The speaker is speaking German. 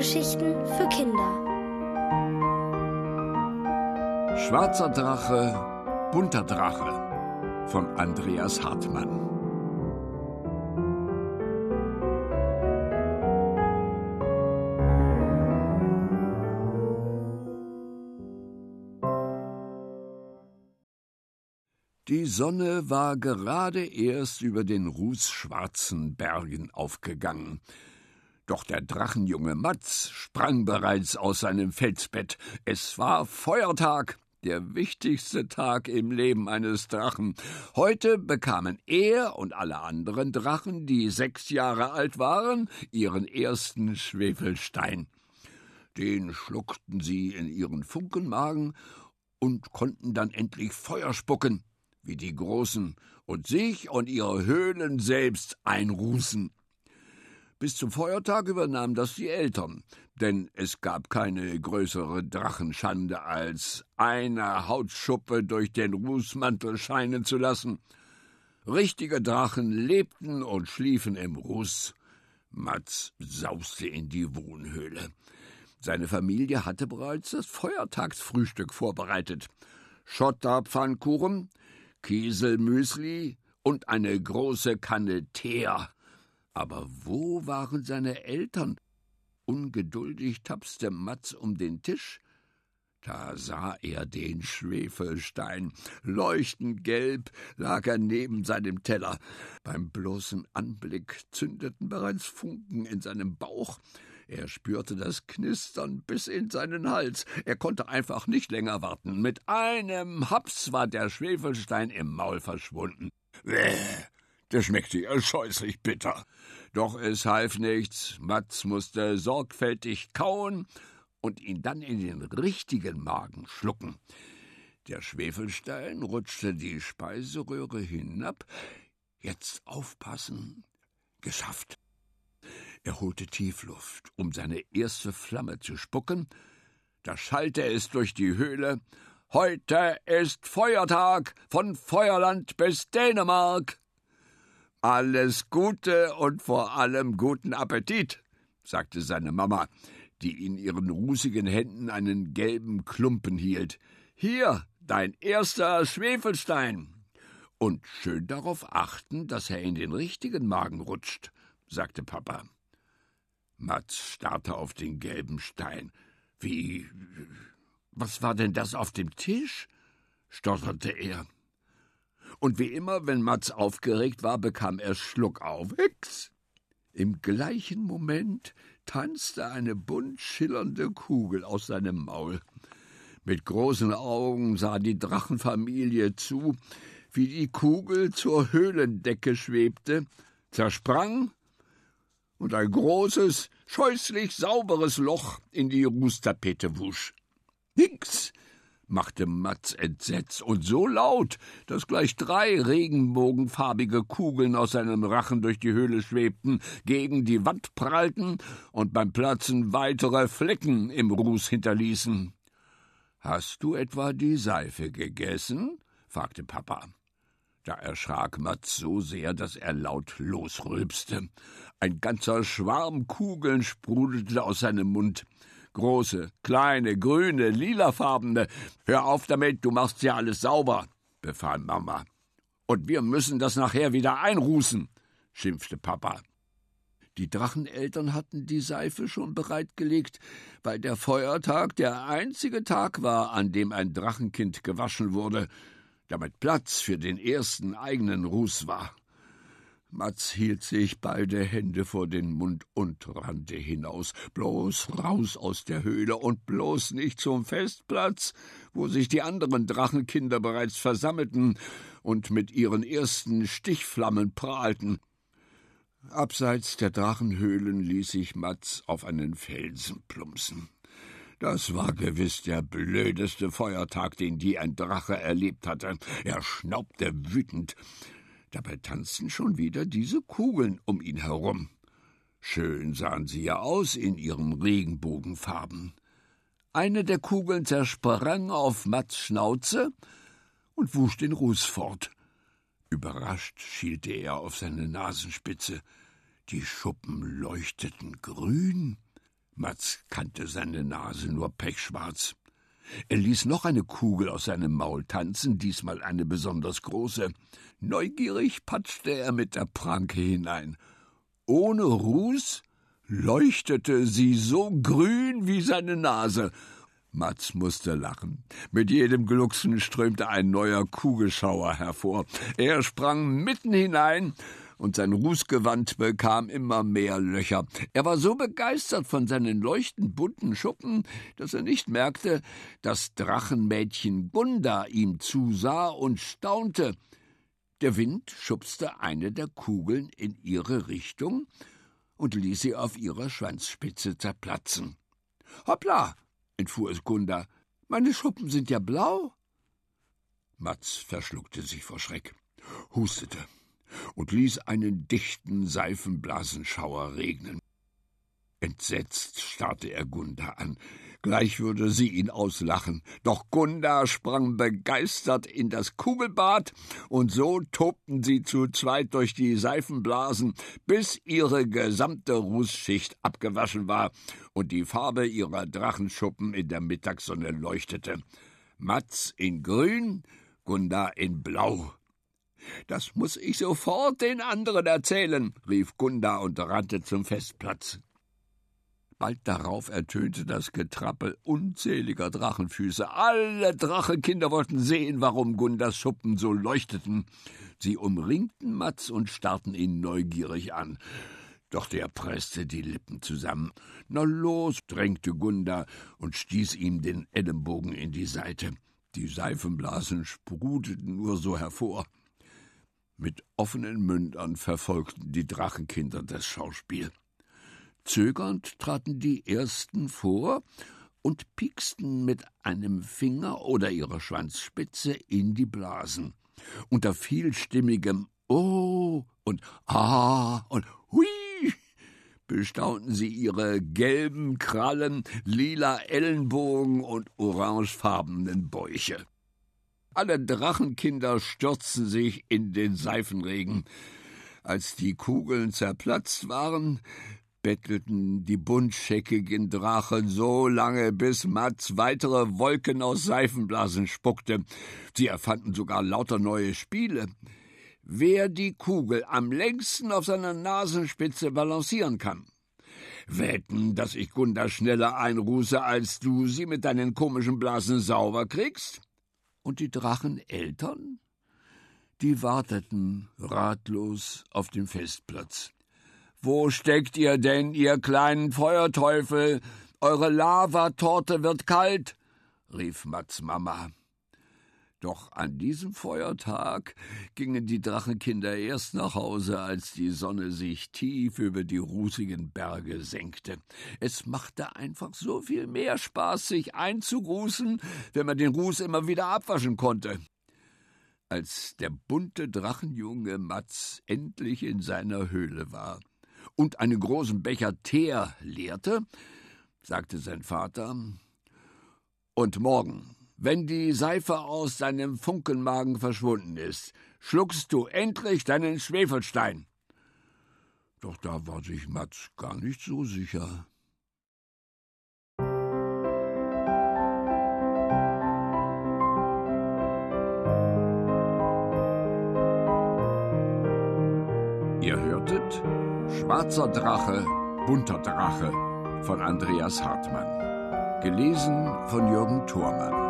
Hörgeschichten für Kinder. Schwarzer Drache, bunter Drache von Andreas Hartmann. Die Sonne war gerade erst über den rußschwarzen Bergen aufgegangen. Doch der Drachenjunge Matz sprang bereits aus seinem Felsbett. Es war Feuertag, der wichtigste Tag im Leben eines Drachen. Heute bekamen er und alle anderen Drachen, die sechs Jahre alt waren, ihren ersten Schwefelstein. Den schluckten sie in ihren Funkenmagen und konnten dann endlich Feuer spucken, wie die Großen, und sich und ihre Höhlen selbst einrußen. Bis zum Feuertag übernahmen das die Eltern, denn es gab keine größere Drachenschande, als eine Hautschuppe durch den Rußmantel scheinen zu lassen. Richtige Drachen lebten und schliefen im Ruß. Matz sauste in die Wohnhöhle. Seine Familie hatte bereits das Feiertagsfrühstück vorbereitet. Schotterpfannkuchen, Kieselmüsli und eine große Kanne Teer. Aber wo waren seine Eltern? Ungeduldig tapste Matz um den Tisch. Da sah er den Schwefelstein. Leuchtend gelb lag er neben seinem Teller. Beim bloßen Anblick zündeten bereits Funken in seinem Bauch. Er spürte das Knistern bis in seinen Hals. Er konnte einfach nicht länger warten. Mit einem Haps war der Schwefelstein im Maul verschwunden. Bäh, der schmeckte ja scheußlich bitter. Doch es half nichts. Matz musste sorgfältig kauen und ihn dann in den richtigen Magen schlucken. Der Schwefelstein rutschte die Speiseröhre hinab. Jetzt aufpassen. Geschafft. Er holte Tiefluft, um seine erste Flamme zu spucken. Da schallte es durch die Höhle. Heute ist Feuertag von Feuerland bis Dänemark. Alles Gute und vor allem guten Appetit, sagte seine Mama, die in ihren rußigen Händen einen gelben Klumpen hielt. Hier, dein erster Schwefelstein. Und schön darauf achten, dass er in den richtigen Magen rutscht, sagte Papa. Mats starrte auf den gelben Stein. Wie. Was war denn das auf dem Tisch? stotterte er. Und wie immer, wenn Mats aufgeregt war, bekam er Schluck auf. Hix! Im gleichen Moment tanzte eine bunt schillernde Kugel aus seinem Maul. Mit großen Augen sah die Drachenfamilie zu, wie die Kugel zur Höhlendecke schwebte, zersprang und ein großes, scheußlich sauberes Loch in die Rußtapete wusch. Nix! Machte Matz entsetzt und so laut, dass gleich drei regenbogenfarbige Kugeln aus seinem Rachen durch die Höhle schwebten, gegen die Wand prallten und beim Platzen weitere Flecken im Ruß hinterließen. Hast du etwa die Seife gegessen? fragte Papa. Da erschrak Matz so sehr, dass er laut losrülpste. Ein ganzer Schwarm Kugeln sprudelte aus seinem Mund. Große, kleine, grüne, lilafarbene. Hör auf damit, du machst ja alles sauber, befahl Mama. Und wir müssen das nachher wieder einrußen, schimpfte Papa. Die Dracheneltern hatten die Seife schon bereitgelegt, weil der Feuertag der einzige Tag war, an dem ein Drachenkind gewaschen wurde, damit Platz für den ersten eigenen Ruß war. Matz hielt sich beide Hände vor den Mund und rannte hinaus, bloß raus aus der Höhle und bloß nicht zum Festplatz, wo sich die anderen Drachenkinder bereits versammelten und mit ihren ersten Stichflammen prahlten. Abseits der Drachenhöhlen ließ sich Matz auf einen Felsen plumpsen. Das war gewiss der blödeste Feuertag, den je ein Drache erlebt hatte. Er schnaubte wütend. Dabei tanzten schon wieder diese Kugeln um ihn herum. Schön sahen sie ja aus in ihren Regenbogenfarben. Eine der Kugeln zersprang auf Matts Schnauze und wusch den Ruß fort. Überrascht schielte er auf seine Nasenspitze. Die Schuppen leuchteten grün. Mats kannte seine Nase nur pechschwarz. Er ließ noch eine Kugel aus seinem Maul tanzen, diesmal eine besonders große. Neugierig patschte er mit der Pranke hinein. Ohne Ruß leuchtete sie so grün wie seine Nase. Mats musste lachen. Mit jedem Glucksen strömte ein neuer Kugelschauer hervor. Er sprang mitten hinein und sein Rußgewand bekam immer mehr Löcher. Er war so begeistert von seinen leuchtend bunten Schuppen, dass er nicht merkte, dass Drachenmädchen Gunda ihm zusah und staunte. Der Wind schubste eine der Kugeln in ihre Richtung und ließ sie auf ihrer Schwanzspitze zerplatzen. Hoppla, entfuhr es Gunda, meine Schuppen sind ja blau. Mats verschluckte sich vor Schreck, hustete und ließ einen dichten Seifenblasenschauer regnen. Entsetzt starrte er Gunda an. Gleich würde sie ihn auslachen. Doch Gunda sprang begeistert in das Kugelbad, und so tobten sie zu zweit durch die Seifenblasen, bis ihre gesamte Rußschicht abgewaschen war und die Farbe ihrer Drachenschuppen in der Mittagssonne leuchtete. Matz in grün, Gunda in blau. Das muss ich sofort den anderen erzählen, rief Gunda und rannte zum Festplatz. Bald darauf ertönte das Getrappel unzähliger Drachenfüße. Alle Drachenkinder wollten sehen, warum Gundas Schuppen so leuchteten. Sie umringten Matz und starrten ihn neugierig an. Doch der presste die Lippen zusammen. Na los, drängte Gunda und stieß ihm den Ellenbogen in die Seite. Die Seifenblasen sprudeten nur so hervor. Mit offenen Mündern verfolgten die Drachenkinder das Schauspiel. Zögernd traten die ersten vor und pieksten mit einem Finger oder ihrer Schwanzspitze in die Blasen. Unter vielstimmigem Oh und Ah und Hui bestaunten sie ihre gelben Krallen, lila Ellenbogen und orangefarbenen Bäuche. Alle Drachenkinder stürzten sich in den Seifenregen. Als die Kugeln zerplatzt waren, bettelten die buntscheckigen Drachen so lange, bis Mats weitere Wolken aus Seifenblasen spuckte. Sie erfanden sogar lauter neue Spiele. Wer die Kugel am längsten auf seiner Nasenspitze balancieren kann. Wetten, dass ich Gunda schneller einruße, als du sie mit deinen komischen Blasen sauber kriegst? Und die Dracheneltern? Die warteten ratlos auf dem Festplatz. Wo steckt ihr denn, ihr kleinen Feuerteufel? Eure Lavatorte wird kalt, rief Mats Mama. Doch an diesem Feuertag gingen die Drachenkinder erst nach Hause, als die Sonne sich tief über die rußigen Berge senkte. Es machte einfach so viel mehr Spaß, sich einzugrußen, wenn man den Ruß immer wieder abwaschen konnte. Als der bunte Drachenjunge Mats endlich in seiner Höhle war, und einen großen Becher Teer leerte, sagte sein Vater, und morgen, wenn die Seife aus deinem Funkenmagen verschwunden ist, schluckst du endlich deinen Schwefelstein. Doch da war sich Matz gar nicht so sicher. Ihr hörtet Schwarzer Drache, bunter Drache von Andreas Hartmann. Gelesen von Jürgen Thormann.